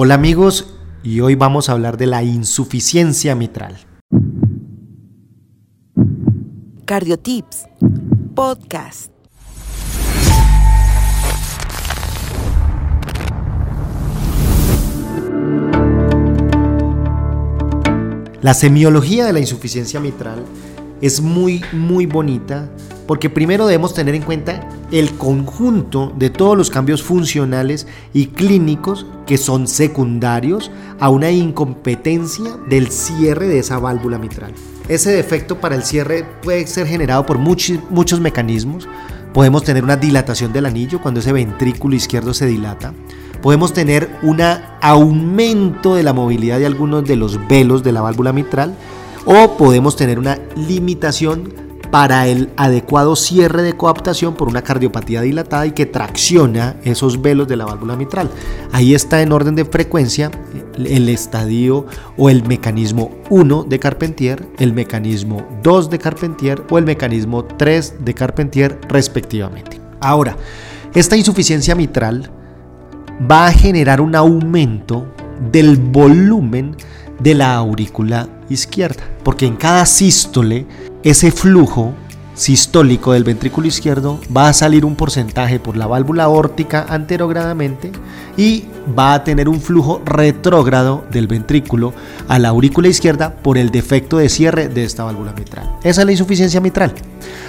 Hola amigos, y hoy vamos a hablar de la insuficiencia mitral. Cardiotips, podcast. La semiología de la insuficiencia mitral es muy, muy bonita porque primero debemos tener en cuenta el conjunto de todos los cambios funcionales y clínicos que son secundarios a una incompetencia del cierre de esa válvula mitral. Ese defecto para el cierre puede ser generado por muchos, muchos mecanismos. Podemos tener una dilatación del anillo cuando ese ventrículo izquierdo se dilata. Podemos tener un aumento de la movilidad de algunos de los velos de la válvula mitral o podemos tener una limitación para el adecuado cierre de coaptación por una cardiopatía dilatada y que tracciona esos velos de la válvula mitral. Ahí está en orden de frecuencia el estadio o el mecanismo 1 de Carpentier, el mecanismo 2 de Carpentier o el mecanismo 3 de Carpentier respectivamente. Ahora, esta insuficiencia mitral va a generar un aumento del volumen de la aurícula izquierda, porque en cada sístole ese flujo sistólico del ventrículo izquierdo va a salir un porcentaje por la válvula aórtica anterogradamente y va a tener un flujo retrógrado del ventrículo a la aurícula izquierda por el defecto de cierre de esta válvula mitral. Esa es la insuficiencia mitral.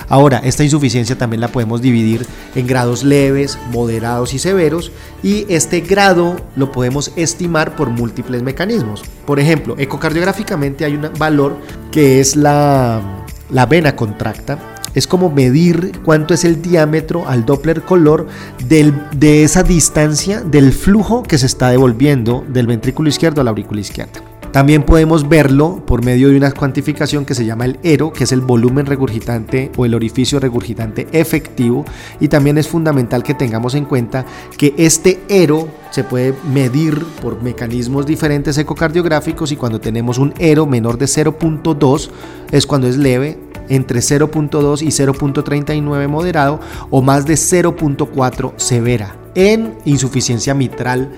Ahora, esta insuficiencia también la podemos dividir en grados leves, moderados y severos y este grado lo podemos estimar por múltiples mecanismos. Por ejemplo, ecocardiográficamente hay un valor que es la, la vena contracta es como medir cuánto es el diámetro al Doppler color de esa distancia del flujo que se está devolviendo del ventrículo izquierdo a la aurícula izquierda. También podemos verlo por medio de una cuantificación que se llama el ERO, que es el volumen regurgitante o el orificio regurgitante efectivo. Y también es fundamental que tengamos en cuenta que este ERO se puede medir por mecanismos diferentes ecocardiográficos y cuando tenemos un ERO menor de 0.2 es cuando es leve, entre 0.2 y 0.39 moderado o más de 0.4 severa. En insuficiencia mitral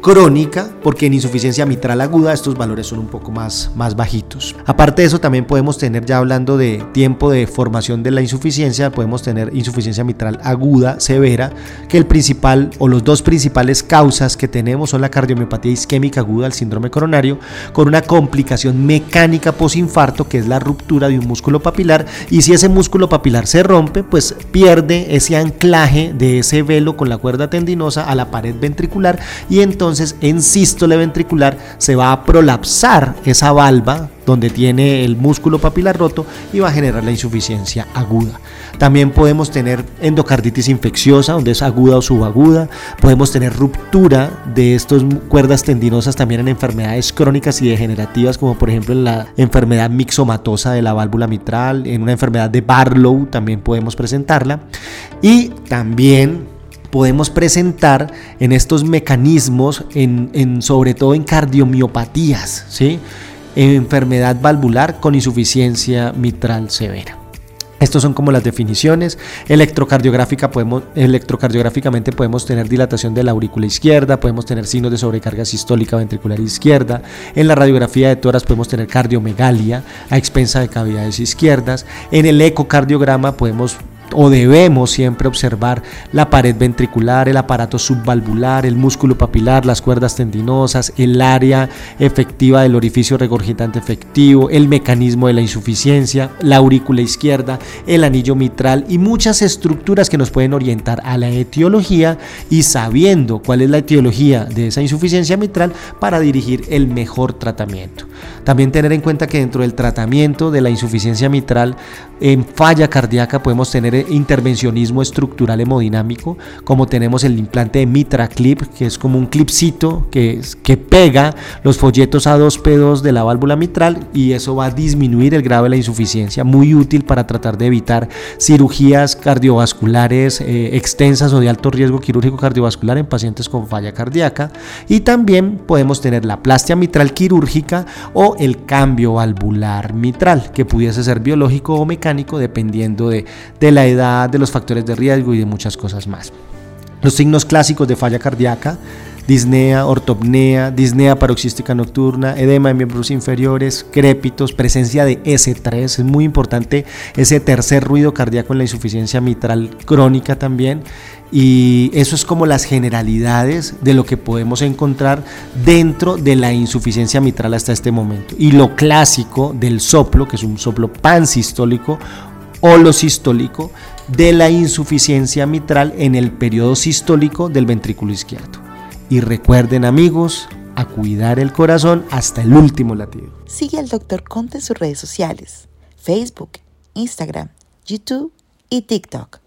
crónica, porque en insuficiencia mitral aguda estos valores son un poco más, más bajitos. Aparte de eso, también podemos tener, ya hablando de tiempo de formación de la insuficiencia, podemos tener insuficiencia mitral aguda, severa, que el principal o los dos principales causas que tenemos son la cardiomiopatía isquémica aguda, el síndrome coronario, con una complicación mecánica posinfarto, que es la ruptura de un músculo papilar, y si ese músculo papilar se rompe, pues pierde ese anclaje de ese velo con la cuerda tendinosa a la pared ventricular y entonces entonces en sístole ventricular se va a prolapsar esa valva donde tiene el músculo papilar roto y va a generar la insuficiencia aguda. También podemos tener endocarditis infecciosa, donde es aguda o subaguda. Podemos tener ruptura de estas cuerdas tendinosas también en enfermedades crónicas y degenerativas, como por ejemplo en la enfermedad mixomatosa de la válvula mitral, en una enfermedad de Barlow también podemos presentarla. Y también podemos presentar en estos mecanismos, sobre todo en cardiomiopatías, en enfermedad valvular con insuficiencia mitral severa. Estos son como las definiciones. Electrocardiográfica podemos, electrocardiográficamente podemos tener dilatación de la aurícula izquierda, podemos tener signos de sobrecarga sistólica ventricular izquierda. En la radiografía de toras podemos tener cardiomegalia a expensa de cavidades izquierdas. En el ecocardiograma podemos o debemos siempre observar la pared ventricular, el aparato subvalvular, el músculo papilar, las cuerdas tendinosas, el área efectiva del orificio regurgitante efectivo, el mecanismo de la insuficiencia, la aurícula izquierda, el anillo mitral y muchas estructuras que nos pueden orientar a la etiología y sabiendo cuál es la etiología de esa insuficiencia mitral para dirigir el mejor tratamiento. También tener en cuenta que dentro del tratamiento de la insuficiencia mitral en falla cardíaca podemos tener intervencionismo estructural hemodinámico, como tenemos el implante de Mitra Clip, que es como un clipcito que, que pega los folletos A2P2 de la válvula mitral y eso va a disminuir el grado de la insuficiencia, muy útil para tratar de evitar cirugías cardiovasculares eh, extensas o de alto riesgo quirúrgico cardiovascular en pacientes con falla cardíaca. Y también podemos tener la plastia mitral quirúrgica o el cambio valvular mitral, que pudiese ser biológico o mecánico dependiendo de, de la edad, de los factores de riesgo y de muchas cosas más. Los signos clásicos de falla cardíaca disnea, ortopnea, disnea paroxística nocturna, edema de miembros inferiores, crépitos, presencia de S3, es muy importante ese tercer ruido cardíaco en la insuficiencia mitral crónica también. Y eso es como las generalidades de lo que podemos encontrar dentro de la insuficiencia mitral hasta este momento. Y lo clásico del soplo, que es un soplo pansistólico o lo sistólico, de la insuficiencia mitral en el periodo sistólico del ventrículo izquierdo. Y recuerden amigos, a cuidar el corazón hasta el último latido. Sigue al Dr. Conte en sus redes sociales, Facebook, Instagram, YouTube y TikTok